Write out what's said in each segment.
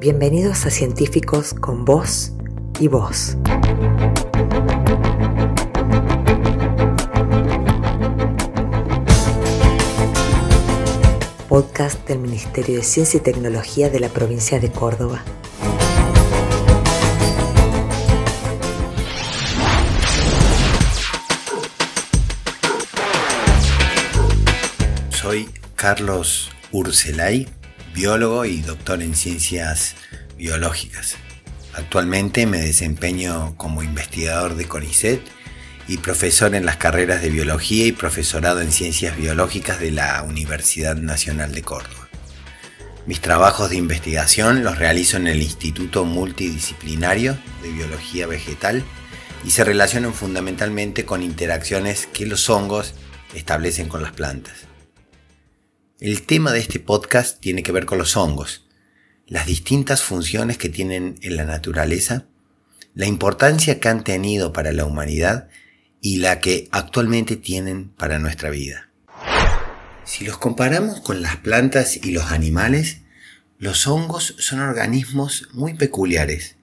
Bienvenidos a Científicos con Voz y Voz. Podcast del Ministerio de Ciencia y Tecnología de la provincia de Córdoba. Soy Carlos Urselay, biólogo y doctor en ciencias biológicas. Actualmente me desempeño como investigador de CONICET y profesor en las carreras de biología y profesorado en ciencias biológicas de la Universidad Nacional de Córdoba. Mis trabajos de investigación los realizo en el Instituto Multidisciplinario de Biología Vegetal y se relacionan fundamentalmente con interacciones que los hongos establecen con las plantas. El tema de este podcast tiene que ver con los hongos, las distintas funciones que tienen en la naturaleza, la importancia que han tenido para la humanidad y la que actualmente tienen para nuestra vida. Si los comparamos con las plantas y los animales, los hongos son organismos muy peculiares.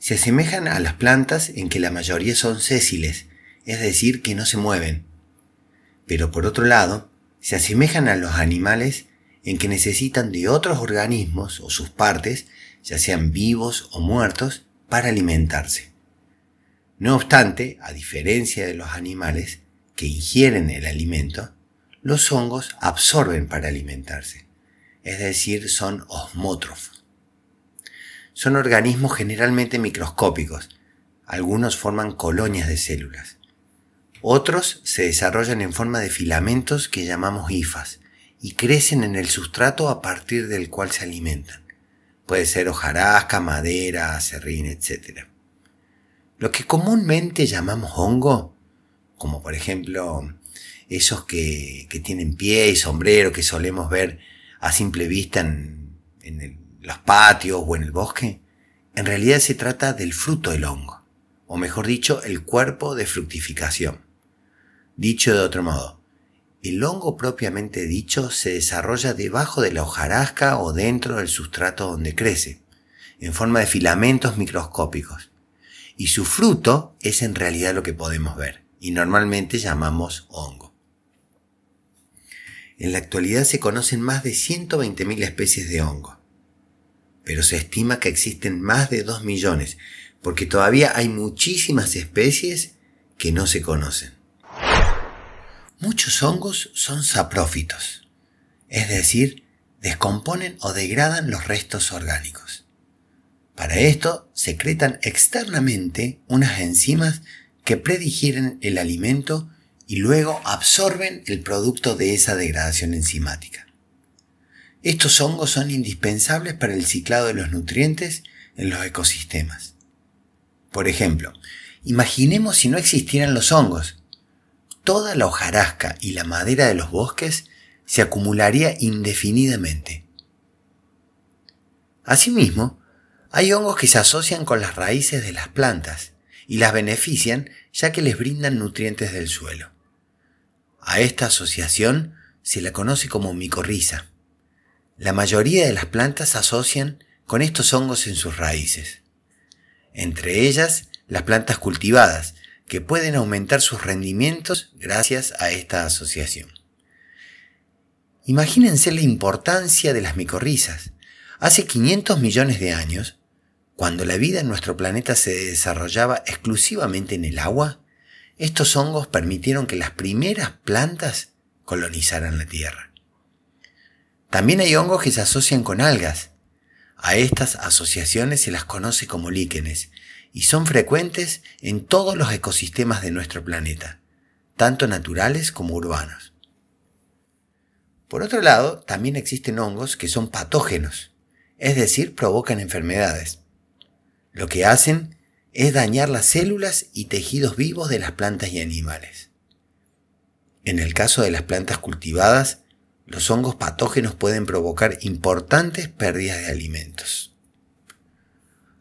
Se asemejan a las plantas en que la mayoría son sésiles, es decir, que no se mueven. Pero por otro lado, se asemejan a los animales en que necesitan de otros organismos o sus partes, ya sean vivos o muertos, para alimentarse. No obstante, a diferencia de los animales que ingieren el alimento, los hongos absorben para alimentarse, es decir, son osmótrofos. Son organismos generalmente microscópicos, algunos forman colonias de células. Otros se desarrollan en forma de filamentos que llamamos hifas y crecen en el sustrato a partir del cual se alimentan. Puede ser hojarasca, madera, serrín, etc. Lo que comúnmente llamamos hongo, como por ejemplo esos que, tienen pie y sombrero que solemos ver a simple vista en, en los patios o en el bosque, en realidad se trata del fruto del hongo, o mejor dicho, el cuerpo de fructificación. Dicho de otro modo, el hongo propiamente dicho se desarrolla debajo de la hojarasca o dentro del sustrato donde crece, en forma de filamentos microscópicos. Y su fruto es en realidad lo que podemos ver, y normalmente llamamos hongo. En la actualidad se conocen más de 120.000 especies de hongo, pero se estima que existen más de 2 millones, porque todavía hay muchísimas especies que no se conocen. Muchos hongos son saprófitos, es decir, descomponen o degradan los restos orgánicos. Para esto secretan externamente unas enzimas que predigieren el alimento y luego absorben el producto de esa degradación enzimática. Estos hongos son indispensables para el ciclado de los nutrientes en los ecosistemas. Por ejemplo, imaginemos si no existieran los hongos, toda la hojarasca y la madera de los bosques se acumularía indefinidamente. Asimismo, hay hongos que se asocian con las raíces de las plantas y las benefician ya que les brindan nutrientes del suelo. A esta asociación se la conoce como micorriza. La mayoría de las plantas se asocian con estos hongos en sus raíces. Entre ellas, las plantas cultivadas, que pueden aumentar sus rendimientos gracias a esta asociación. Imagínense la importancia de las micorrizas. Hace 500 millones de años, cuando la vida en nuestro planeta se desarrollaba exclusivamente en el agua, estos hongos permitieron que las primeras plantas colonizaran la Tierra. También hay hongos que se asocian con algas. A estas asociaciones se las conoce como líquenes y son frecuentes en todos los ecosistemas de nuestro planeta, tanto naturales como urbanos. Por otro lado, también existen hongos que son patógenos, es decir, provocan enfermedades. Lo que hacen es dañar las células y tejidos vivos de las plantas y animales. En el caso de las plantas cultivadas, los hongos patógenos pueden provocar importantes pérdidas de alimentos.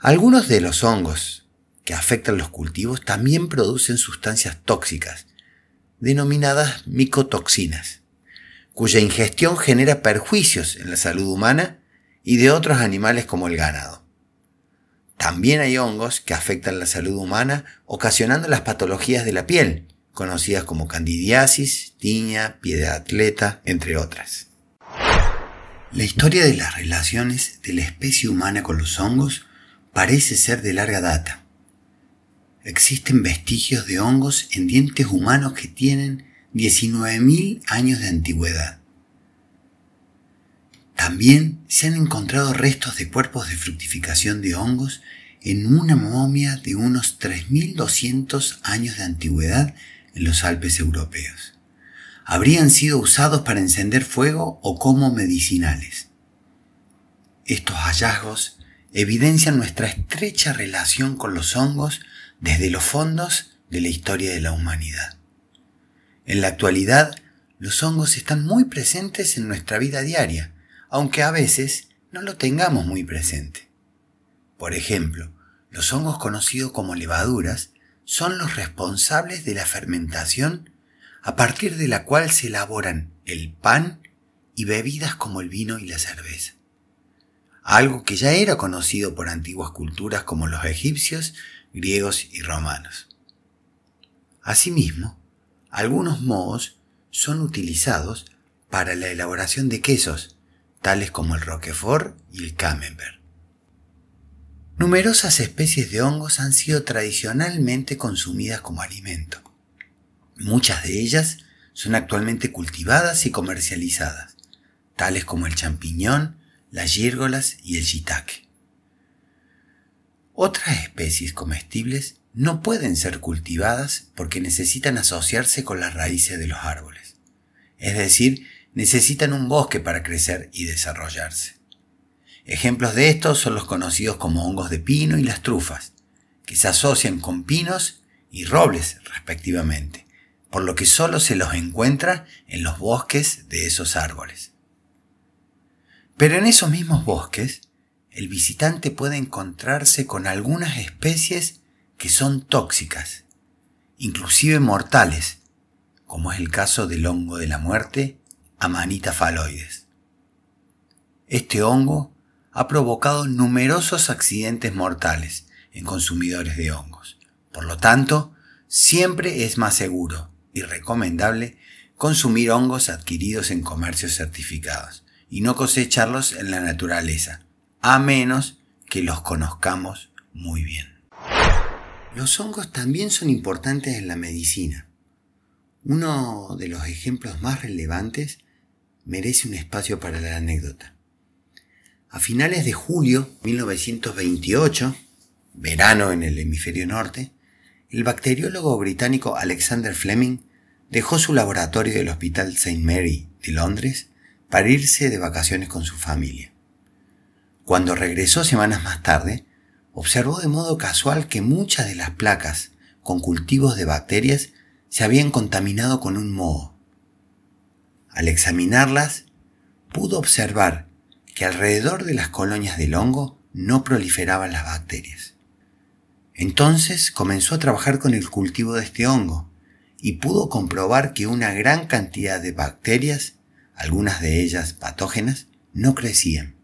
Algunos de los hongos que afectan los cultivos también producen sustancias tóxicas, denominadas micotoxinas, cuya ingestión genera perjuicios en la salud humana y de otros animales como el ganado. También hay hongos que afectan la salud humana ocasionando las patologías de la piel, conocidas como candidiasis, tiña, pie de atleta, entre otras. La historia de las relaciones de la especie humana con los hongos parece ser de larga data. Existen vestigios de hongos en dientes humanos que tienen 19.000 años de antigüedad. También se han encontrado restos de cuerpos de fructificación de hongos en una momia de unos 3.200 años de antigüedad en los Alpes europeos. Habrían sido usados para encender fuego o como medicinales. Estos hallazgos evidencian nuestra estrecha relación con los hongos desde los fondos de la historia de la humanidad. En la actualidad, los hongos están muy presentes en nuestra vida diaria, aunque a veces no lo tengamos muy presente. Por ejemplo, los hongos conocidos como levaduras son los responsables de la fermentación a partir de la cual se elaboran el pan y bebidas como el vino y la cerveza. Algo que ya era conocido por antiguas culturas como los egipcios, griegos y romanos. Asimismo, algunos mohos son utilizados para la elaboración de quesos, tales como el roquefort y el camembert. Numerosas especies de hongos han sido tradicionalmente consumidas como alimento. Muchas de ellas son actualmente cultivadas y comercializadas, tales como el champiñón, las gírgolas y el shiitake. Otras especies comestibles no pueden ser cultivadas porque necesitan asociarse con las raíces de los árboles, es decir, necesitan un bosque para crecer y desarrollarse. Ejemplos de estos son los conocidos como hongos de pino y las trufas, que se asocian con pinos y robles respectivamente, por lo que solo se los encuentra en los bosques de esos árboles. Pero en esos mismos bosques, el visitante puede encontrarse con algunas especies que son tóxicas, inclusive mortales, como es el caso del hongo de la muerte, Amanita phalloides. Este hongo ha provocado numerosos accidentes mortales en consumidores de hongos. Por lo tanto, siempre es más seguro y recomendable consumir hongos adquiridos en comercios certificados y no cosecharlos en la naturaleza, a menos que los conozcamos muy bien. Los hongos también son importantes en la medicina. Uno de los ejemplos más relevantes merece un espacio para la anécdota. A finales de julio de 1928, verano en el hemisferio norte, el bacteriólogo británico Alexander Fleming dejó su laboratorio del Hospital St. Mary de Londres para irse de vacaciones con su familia. Cuando regresó semanas más tarde, observó de modo casual que muchas de las placas con cultivos de bacterias se habían contaminado con un moho. Al examinarlas, pudo observar que alrededor de las colonias del hongo no proliferaban las bacterias. Entonces comenzó a trabajar con el cultivo de este hongo y pudo comprobar que una gran cantidad de bacterias, algunas de ellas patógenas, no crecían.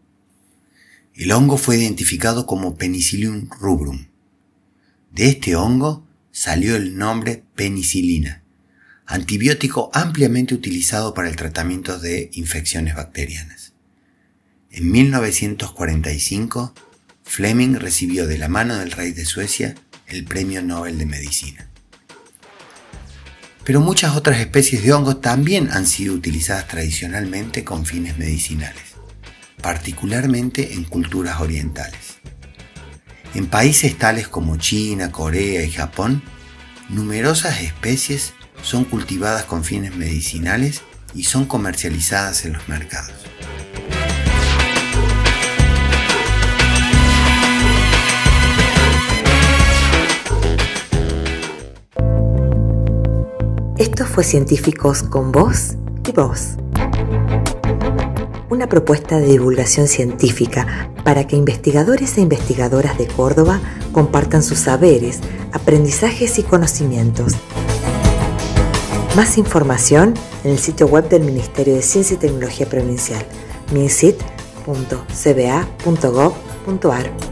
El hongo fue identificado como Penicillium rubrum. De este hongo salió el nombre penicilina, antibiótico ampliamente utilizado para el tratamiento de infecciones bacterianas. En 1945, Fleming recibió de la mano del rey de Suecia el Premio Nobel de Medicina. Pero muchas otras especies de hongos también han sido utilizadas tradicionalmente con fines medicinales, particularmente en culturas orientales. En países tales como China, Corea y Japón, numerosas especies son cultivadas con fines medicinales y son comercializadas en los mercados. Fue Científicos con Voz y Voz. Una propuesta de divulgación científica para que investigadores e investigadoras de Córdoba compartan sus saberes, aprendizajes y conocimientos. Más información en el sitio web del Ministerio de Ciencia y Tecnología Provincial, minsit.gov.ar. www.cba.gov.ar.